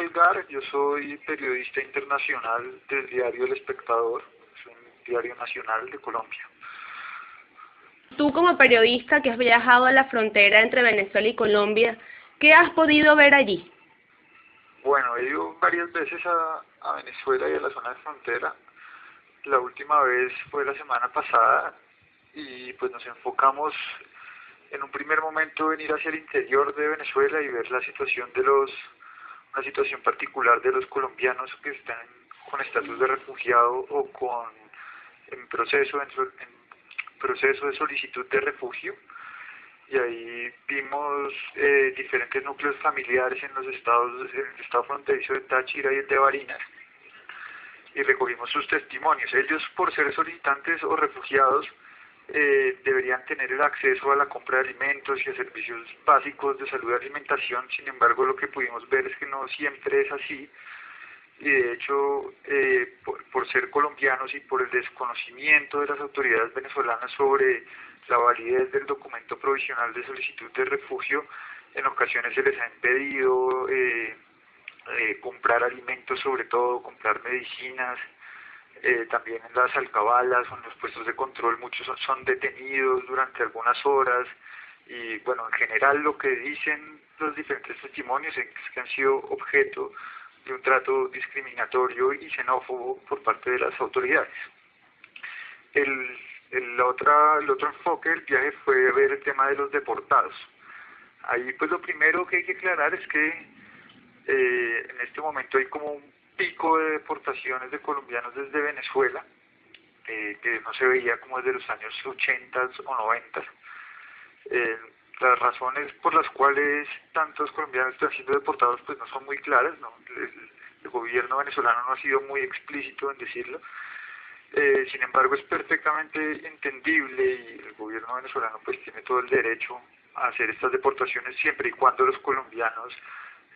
Salgar, yo soy periodista internacional del diario El Espectador, es un diario nacional de Colombia. Tú como periodista que has viajado a la frontera entre Venezuela y Colombia, ¿qué has podido ver allí? Bueno, he ido varias veces a, a Venezuela y a la zona de frontera. La última vez fue la semana pasada y pues nos enfocamos en un primer momento en ir hacia el interior de Venezuela y ver la situación de los, una situación particular de los colombianos que están con estatus de refugiado o con en proceso en, proceso de solicitud de refugio y ahí vimos eh, diferentes núcleos familiares en los estados, en el estado fronterizo de Táchira y el de Barinas y recogimos sus testimonios. Ellos por ser solicitantes o refugiados eh, deberían tener el acceso a la compra de alimentos y a servicios básicos de salud y alimentación, sin embargo lo que pudimos ver es que no siempre es así. Y de hecho eh, por, ser colombianos y por el desconocimiento de las autoridades venezolanas sobre la validez del documento provisional de solicitud de refugio, en ocasiones se les ha impedido eh, comprar alimentos, sobre todo comprar medicinas, eh, también en las alcabalas o en los puestos de control muchos son, detenidos durante algunas horas y bueno, en general lo que dicen los diferentes testimonios es que han sido objeto de un trato discriminatorio y xenófobo por parte de las autoridades. El, el, otra, el otro enfoque del viaje fue ver el tema de los deportados. Ahí pues lo primero que hay que aclarar es que eh, en este momento hay como un pico de deportaciones de colombianos desde Venezuela, eh, que no se veía como desde los años 80 o 90. Eh, las razones por las cuales tantos colombianos están siendo deportados pues no son muy claras, ¿no? El, gobierno venezolano no ha sido muy explícito en decirlo, eh, sin embargo es perfectamente entendible y el gobierno venezolano pues tiene todo el derecho a hacer estas deportaciones siempre y cuando los colombianos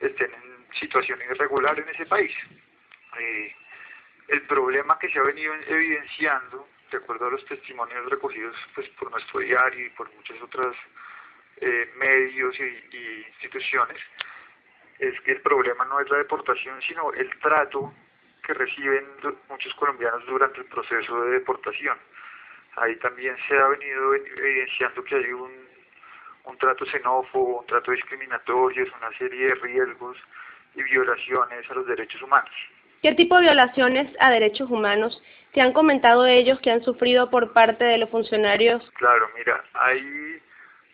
estén en situación irregular en ese país. Eh, el problema que se ha venido evidenciando, de acuerdo a los testimonios recogidos pues, por nuestro diario y por muchos otros eh, medios y, instituciones, es que el problema no es la deportación, sino el trato que reciben muchos colombianos durante el proceso de deportación. Ahí también se ha venido evidenciando que hay un, un trato xenófobo, un trato discriminatorio, una serie de riesgos y violaciones a los derechos humanos. ¿Qué tipo de violaciones a derechos humanos te han comentado ellos que han sufrido por parte de los funcionarios? Claro, mira, hay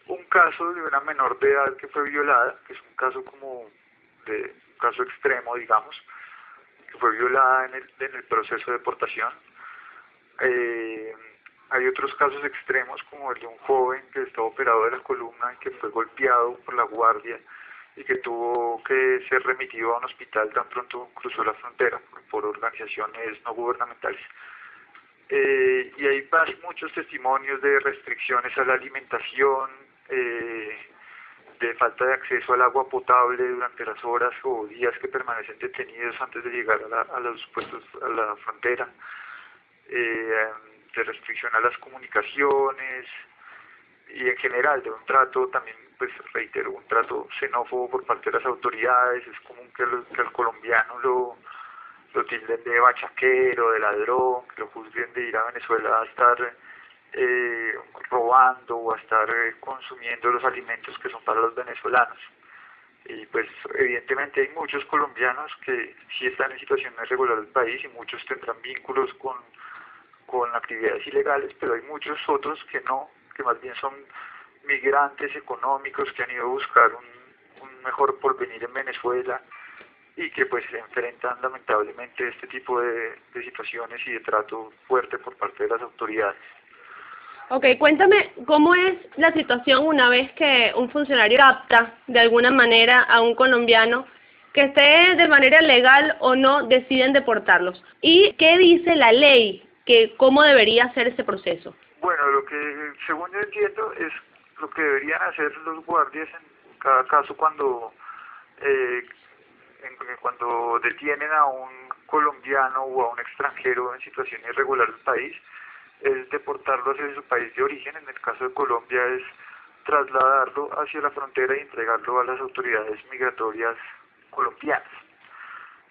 un caso de una menor de edad que fue violada, que es un caso como de un caso extremo, digamos, que fue violada en el, en el proceso de deportación. Eh, hay otros casos extremos como el de un joven que estaba operado de la columna y que fue golpeado por la guardia y que tuvo que ser remitido a un hospital tan pronto cruzó la frontera por, organizaciones no gubernamentales. Eh, y hay muchos testimonios de restricciones a la alimentación, eh, de falta de acceso al agua potable durante las horas o días que permanecen detenidos antes de llegar a, los puestos a la frontera, eh, de restricción a las comunicaciones y en general de un trato también pues reitero, un trato xenófobo por parte de las autoridades, es común que, que al colombiano lo, lo tilden de bachaquero, de ladrón, que lo juzguen de ir a Venezuela a estar eh, robando o a estar eh, consumiendo los alimentos que son para los venezolanos. Y pues evidentemente hay muchos colombianos que sí están en situación irregular del país y muchos tendrán vínculos con, con actividades ilegales, pero hay muchos otros que no, que más bien son migrantes económicos que han ido a buscar un, un mejor porvenir en Venezuela y que pues se enfrentan lamentablemente este tipo de, de situaciones y de trato fuerte por parte de las autoridades. Ok, cuéntame cómo es la situación una vez que un funcionario capta de alguna manera a un colombiano que esté de manera legal o no deciden deportarlos. ¿Y qué dice la ley? que ¿Cómo debería ser ese proceso? Bueno, lo que según yo entiendo es lo que deberían hacer los guardias en cada caso cuando eh, cuando detienen a un colombiano o a un extranjero en situación irregular del país es deportarlo hacia su país de origen, en el caso de Colombia es trasladarlo hacia la frontera y entregarlo a las autoridades migratorias colombianas.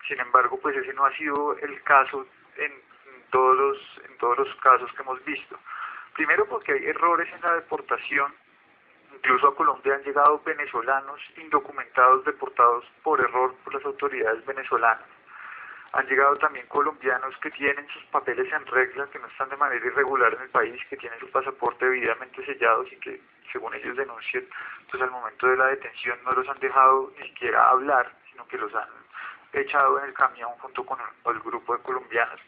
Sin embargo, pues ese no ha sido el caso en, todos los, en todos los casos que hemos visto. Primero porque hay errores en la deportación, incluso a Colombia han llegado venezolanos indocumentados deportados por error por las autoridades venezolanas. Han llegado también colombianos que tienen sus papeles en regla, que no están de manera irregular en el país, que tienen su pasaporte debidamente sellados y que, según ellos denuncian, pues al momento de la detención no los han dejado ni siquiera hablar, sino que los han echado en el camión junto con el, grupo de colombianos.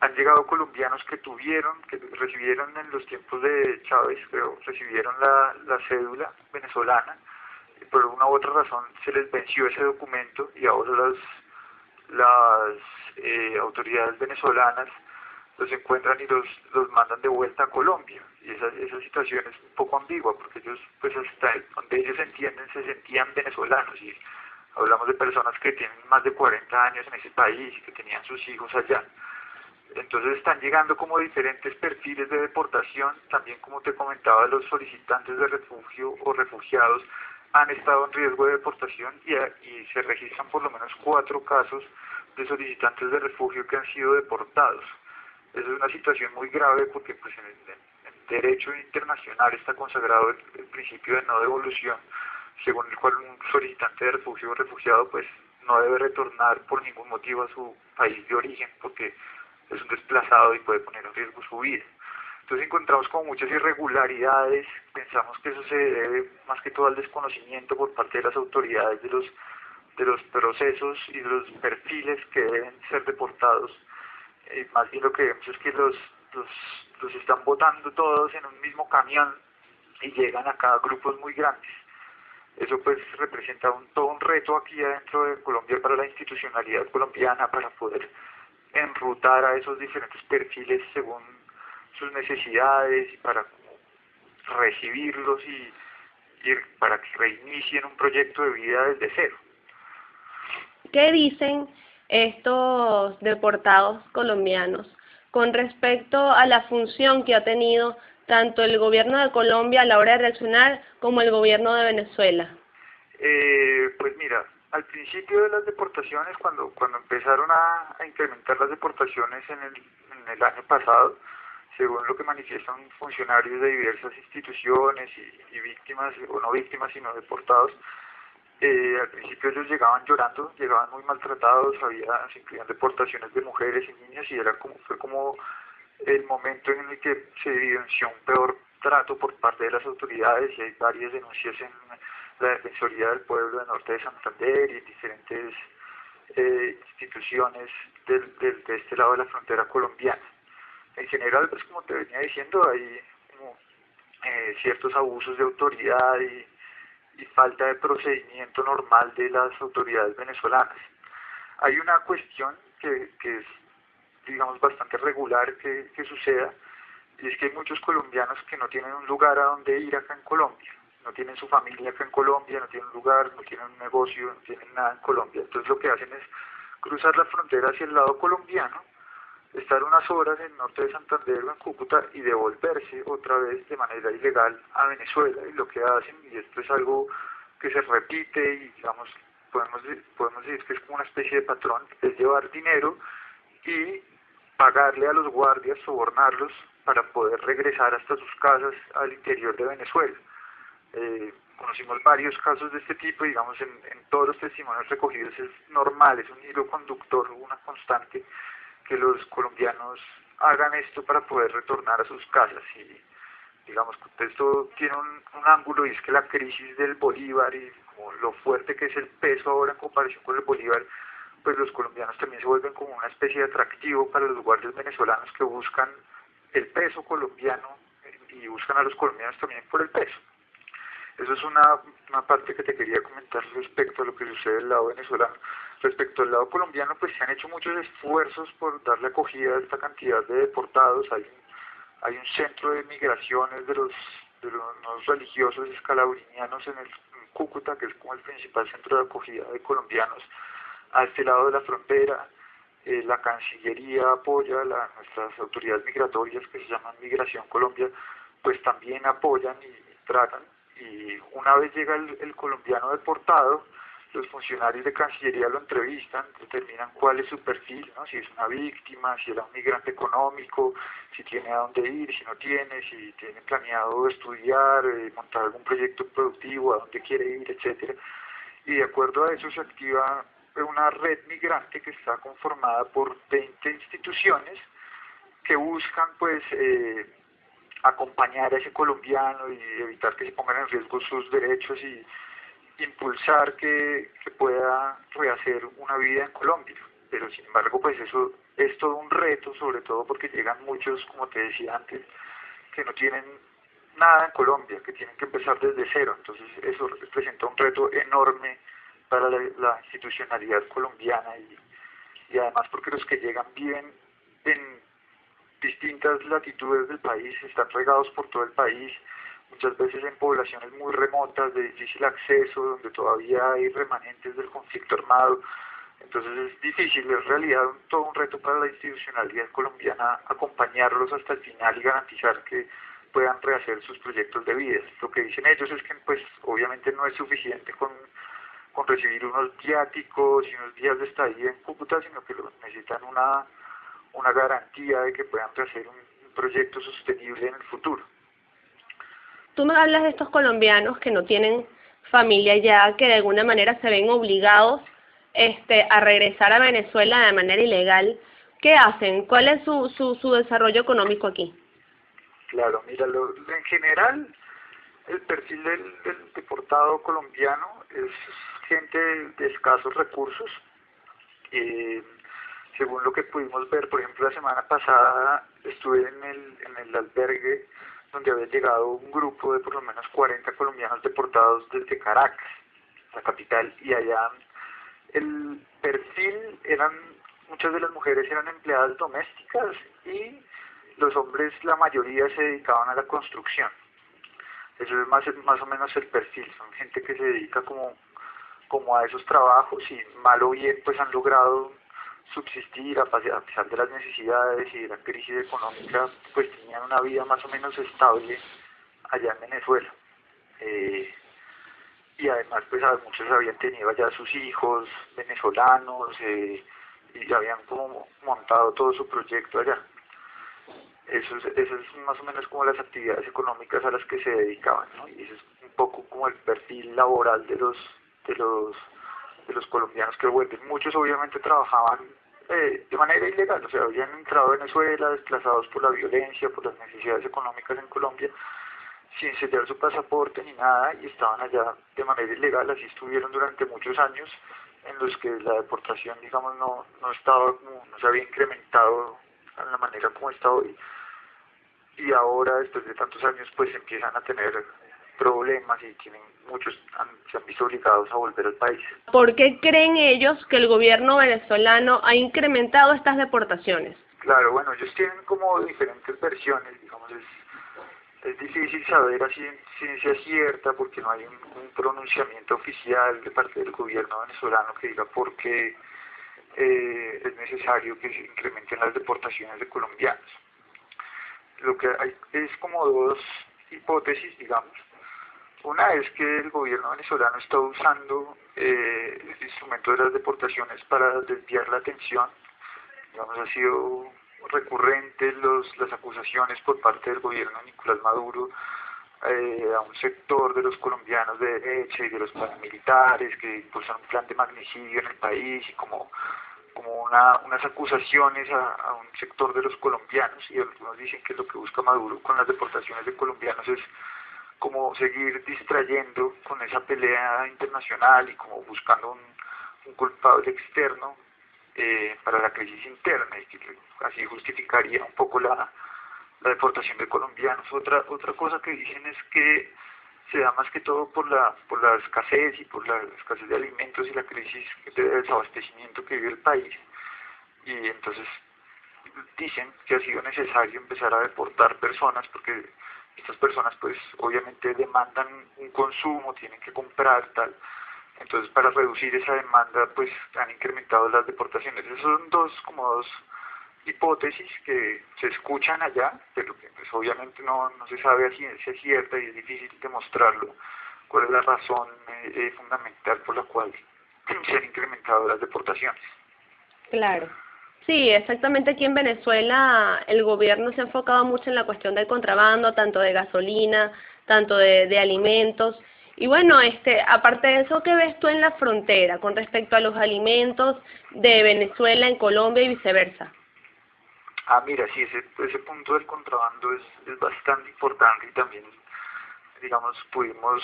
Han llegado colombianos que tuvieron, que recibieron en los tiempos de Chávez, pero recibieron la, la cédula venezolana, y por una u otra razón se les venció ese documento y ahora las las eh, autoridades venezolanas los encuentran y los, los mandan de vuelta a Colombia. Y esa, esa situación es un poco ambigua, porque ellos, pues hasta donde ellos entienden, se sentían venezolanos. Y hablamos de personas que tienen más de 40 años en ese país y que tenían sus hijos allá. Entonces están llegando como diferentes perfiles de deportación, también como te comentaba, los solicitantes de refugio o refugiados han estado en riesgo de deportación y, y se registran por lo menos cuatro casos de solicitantes de refugio que han sido deportados. Esa es una situación muy grave porque pues en el, derecho internacional está consagrado el, principio de no devolución, según el cual un solicitante de refugio o refugiado pues no debe retornar por ningún motivo a su país de origen porque es un desplazado y puede poner en riesgo su vida. Entonces encontramos como muchas irregularidades, pensamos que eso se debe más que todo al desconocimiento por parte de las autoridades de los, de los procesos y de los perfiles que deben ser deportados. Eh, más bien lo que vemos es que los, los, los están votando todos en un mismo camión y llegan a cada grupos muy grandes. Eso pues representa un, todo un reto aquí adentro de Colombia para la institucionalidad colombiana, para poder enrutar a esos diferentes perfiles según sus necesidades y para recibirlos y, para que reinicien un proyecto de vida desde cero. ¿Qué dicen estos deportados colombianos con respecto a la función que ha tenido tanto el gobierno de Colombia a la hora de reaccionar como el gobierno de Venezuela? Eh, pues mira, al principio de las deportaciones, cuando cuando empezaron a, incrementar las deportaciones en el, en el año pasado, según lo que manifiestan funcionarios de diversas instituciones y, víctimas, o no víctimas, sino deportados, eh, al principio ellos llegaban llorando, llegaban muy maltratados, había, se incluían deportaciones de mujeres y niños y era como, fue como el momento en el que se evidenció un peor trato por parte de las autoridades y hay varias denuncias en la Defensoría del Pueblo de Norte de Santander y en diferentes eh, instituciones del, del, de este lado de la frontera colombiana en general, pues como te venía diciendo, hay eh, ciertos abusos de autoridad y, falta de procedimiento normal de las autoridades venezolanas. Hay una cuestión que, que es, digamos, bastante regular que, que suceda, y es que hay muchos colombianos que no tienen un lugar a donde ir acá en Colombia, no tienen su familia acá en Colombia, no tienen un lugar, no tienen un negocio, no tienen nada en Colombia. Entonces lo que hacen es cruzar la frontera hacia el lado colombiano estar unas horas en el norte de Santander o en Cúcuta y devolverse otra vez de manera ilegal a Venezuela. Y lo que hacen, y esto es algo que se repite y digamos, podemos, podemos decir que es como una especie de patrón, es llevar dinero y pagarle a los guardias, sobornarlos para poder regresar hasta sus casas al interior de Venezuela. Eh, conocimos varios casos de este tipo, digamos, en, en todos los testimonios recogidos es normal, es un hilo conductor, una constante que los colombianos hagan esto para poder retornar a sus casas y digamos esto tiene un, ángulo y es que la crisis del Bolívar y como lo fuerte que es el peso ahora en comparación con el Bolívar pues los colombianos también se vuelven como una especie de atractivo para los guardias venezolanos que buscan el peso colombiano y buscan a los colombianos también por el peso. Eso es una, una parte que te quería comentar respecto a lo que sucede del lado venezolano. Respecto al lado colombiano, pues se han hecho muchos esfuerzos por darle acogida a esta cantidad de deportados. Hay hay un centro de migraciones de los, de los religiosos escalabrinianos en el Cúcuta, que es como el principal centro de acogida de colombianos a este lado de la frontera. Eh, la Cancillería apoya, la, nuestras autoridades migratorias que se llaman Migración Colombia, pues también apoyan y tratan. Y una vez llega el colombiano deportado, los funcionarios de Cancillería lo entrevistan, determinan cuál es su perfil, ¿no? si es una víctima, si era un migrante económico, si tiene a dónde ir, si no tiene, si tiene planeado estudiar, eh, montar algún proyecto productivo, a dónde quiere ir, etcétera. Y de acuerdo a eso se activa una red migrante que está conformada por 20 instituciones que buscan pues eh, acompañar a ese colombiano y evitar que se pongan en riesgo sus derechos y impulsar que, pueda rehacer una vida en Colombia. Pero sin embargo, pues eso es todo un reto, sobre todo porque llegan muchos, como te decía antes, que no tienen nada en Colombia, que tienen que empezar desde cero. Entonces eso representa un reto enorme para la, institucionalidad colombiana y, y además porque los que llegan viven en distintas latitudes del país, están regados por todo el país, muchas veces en poblaciones muy remotas, de difícil acceso, donde todavía hay remanentes del conflicto armado. Entonces es difícil, es realidad todo un reto para la institucionalidad colombiana acompañarlos hasta el final y garantizar que puedan rehacer sus proyectos de vida. Lo que dicen ellos es que pues obviamente no es suficiente con, con recibir unos viáticos y unos días de estadía en Cúcuta, sino que necesitan una, una garantía de que puedan rehacer un proyecto sostenible en el futuro. Tú me hablas de estos colombianos que no tienen familia ya, que de alguna manera se ven obligados este, a regresar a Venezuela de manera ilegal. ¿Qué hacen? ¿Cuál es su, su, su desarrollo económico aquí? Claro, mira, en general el perfil del, del, deportado colombiano es gente de escasos recursos. Eh, según lo que pudimos ver, por ejemplo, la semana pasada estuve en el, en el albergue donde había llegado un grupo de por lo menos 40 colombianos deportados desde Caracas, la capital, y allá el perfil eran, muchas de las mujeres eran empleadas domésticas y los hombres, la mayoría se dedicaban a la construcción. Eso es más, más o menos el perfil, son gente que se dedica como, como a esos trabajos y mal o bien pues han logrado subsistir a pesar de las necesidades y de la crisis económica, pues tenían una vida más o menos estable allá en Venezuela. Eh, y además pues muchos habían tenido allá sus hijos venezolanos eh, y habían como montado todo su proyecto allá. Eso es, eso es más o menos como las actividades económicas a las que se dedicaban, ¿no? Y eso es un poco como el perfil laboral de los de los de los colombianos que vuelven. Muchos obviamente trabajaban eh, de manera ilegal, o sea, habían entrado a Venezuela desplazados por la violencia, por las necesidades económicas en Colombia, sin sellar su pasaporte ni nada, y estaban allá de manera ilegal, así estuvieron durante muchos años, en los que la deportación, digamos, no, no estaba, no se había incrementado en la manera como está hoy. Y ahora, después de tantos años, pues empiezan a tener problemas y tienen muchos se han visto obligados a volver al país. ¿Por qué creen ellos que el gobierno venezolano ha incrementado estas deportaciones? Claro, bueno, ellos tienen como diferentes versiones, digamos, es, es difícil saber a ciencia cierta porque no hay un, pronunciamiento oficial de parte del gobierno venezolano que diga por qué eh, es necesario que se incrementen las deportaciones de colombianos. Lo que hay es como dos hipótesis, digamos. Una es que el gobierno venezolano está usando eh, el instrumento de las deportaciones para desviar la atención. Digamos, ha sido recurrente los, las acusaciones por parte del gobierno de Nicolás Maduro eh, a un sector de los colombianos de derecha y de los paramilitares que impulsan un plan de magnicidio en el país y como, como una, unas acusaciones a, a un sector de los colombianos y algunos dicen que lo que busca Maduro con las deportaciones de colombianos es como seguir distrayendo con esa pelea internacional y como buscando un, culpable externo eh, para la crisis interna y que así justificaría un poco la, la deportación de colombianos. Otra otra cosa que dicen es que se da más que todo por la por la escasez y por la escasez de alimentos y la crisis de desabastecimiento que vive el país y entonces dicen que ha sido necesario empezar a deportar personas porque estas personas pues obviamente demandan un consumo, tienen que comprar tal. Entonces para reducir esa demanda pues han incrementado las deportaciones. Esas son dos como dos hipótesis que se escuchan allá, pero que pues obviamente no, no se sabe a ciencia cierta y es difícil demostrarlo. ¿Cuál es la razón eh, fundamental por la cual se han incrementado las deportaciones. Claro. Sí, exactamente aquí en Venezuela el gobierno se ha enfocado mucho en la cuestión del contrabando, tanto de gasolina, tanto de, alimentos. Y bueno, este, aparte de eso, ¿qué ves tú en la frontera con respecto a los alimentos de Venezuela en Colombia y viceversa? Ah, mira, sí, ese, ese punto del contrabando es, es bastante importante y también, digamos, pudimos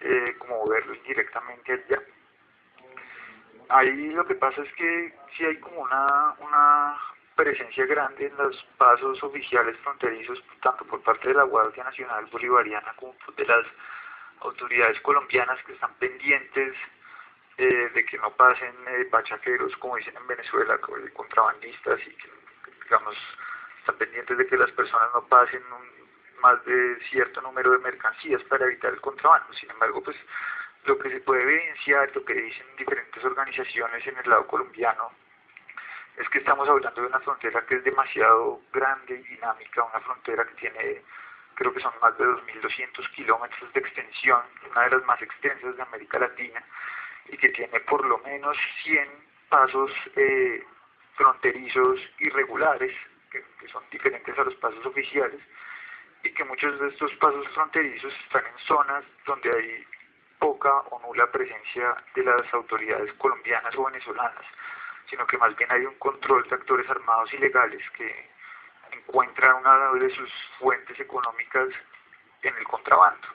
eh, como verlo indirectamente allá. Ahí lo que pasa es que sí hay como una, una presencia grande en los pasos oficiales fronterizos, tanto por parte de la Guardia Nacional Bolivariana como de las autoridades colombianas que están pendientes eh, de que no pasen eh, pachaqueros, como dicen en Venezuela, contrabandistas y que digamos, están pendientes de que las personas no pasen más de cierto número de mercancías para evitar el contrabando. Sin embargo, pues lo que se puede evidenciar, lo que dicen diferentes organizaciones en el lado colombiano, es que estamos hablando de una frontera que es demasiado grande y dinámica, una frontera que tiene, creo que son más de 2.200 kilómetros de extensión, una de las más extensas de América Latina, y que tiene por lo menos 100 pasos eh, fronterizos irregulares, que, son diferentes a los pasos oficiales, y que muchos de estos pasos fronterizos están en zonas donde hay poca o nula presencia de las autoridades colombianas o venezolanas, sino que más bien hay un control de actores armados ilegales que encuentran una de sus fuentes económicas en el contrabando.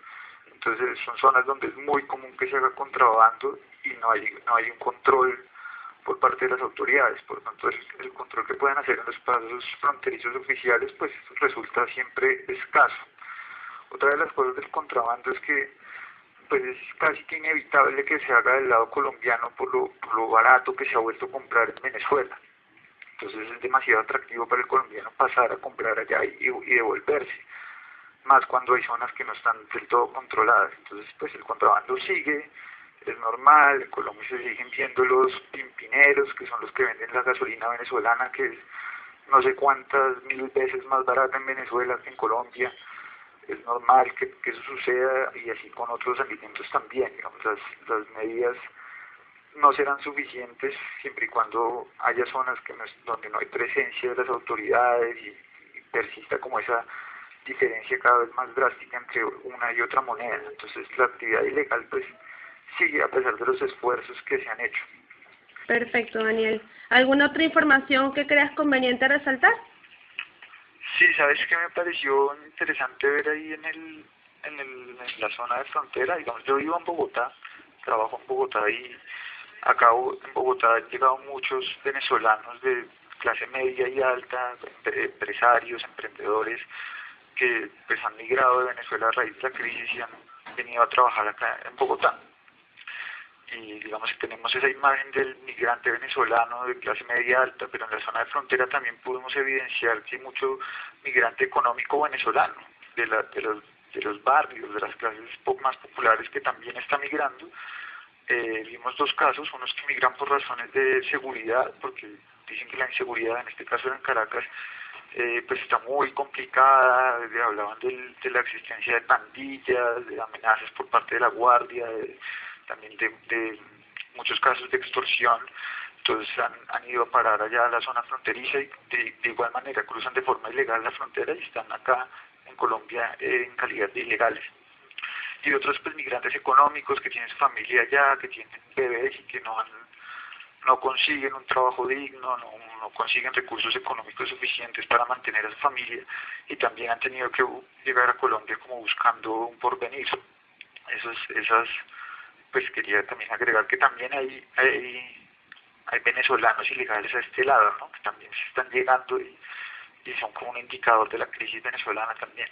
Entonces son zonas donde es muy común que se haga contrabando y no hay, no hay un control por parte de las autoridades. Por lo tanto, el, control que pueden hacer en los pasos fronterizos oficiales pues resulta siempre escaso. Otra de las cosas del contrabando es que pues es casi que inevitable que se haga del lado colombiano por lo, barato que se ha vuelto a comprar en Venezuela. Entonces es demasiado atractivo para el colombiano pasar a comprar allá y, y devolverse, más cuando hay zonas que no están del todo controladas. Entonces pues el contrabando sigue, es normal, en Colombia se siguen viendo los pimpineros, que son los que venden la gasolina venezolana, que es no sé cuántas mil veces más barata en Venezuela que en Colombia. Es normal que, eso suceda y así con otros alimentos también. Digamos, las, las medidas no serán suficientes siempre y cuando haya zonas que no donde no hay presencia de las autoridades y, y persista como esa diferencia cada vez más drástica entre una y otra moneda. Entonces la actividad ilegal pues sigue a pesar de los esfuerzos que se han hecho. Perfecto, Daniel. ¿Alguna otra información que creas conveniente resaltar? Sí, sabes que me pareció interesante ver ahí en el, en, el, en la zona de frontera, digamos, yo vivo en Bogotá, trabajo en Bogotá y acá en Bogotá han llegado muchos venezolanos de clase media y alta, empresarios, emprendedores, que pues han migrado de Venezuela a raíz de la crisis y han venido a trabajar acá en Bogotá y digamos que tenemos esa imagen del migrante venezolano de clase media alta, pero en la zona de frontera también pudimos evidenciar que hay mucho migrante económico venezolano de, la, de, los, de los barrios, de las clases más populares que también está migrando. Eh, vimos dos casos, unos que migran por razones de seguridad, porque dicen que la inseguridad, en este caso en Caracas, eh, pues está muy complicada, hablaban del, de la existencia de pandillas, de amenazas por parte de la guardia, de, también de, muchos casos de extorsión, entonces han, ido a parar allá a la zona fronteriza y de, igual manera cruzan de forma ilegal la frontera y están acá en Colombia eh, en calidad de ilegales. Y otros pues migrantes económicos que tienen su familia allá, que tienen bebés y que no no consiguen un trabajo digno, no, no, consiguen recursos económicos suficientes para mantener a su familia y también han tenido que llegar a Colombia como buscando un porvenir. Esos, esas pues quería también agregar que también hay, hay, hay venezolanos ilegales a este lado, ¿no? que también se están llegando y, y son como un indicador de la crisis venezolana también.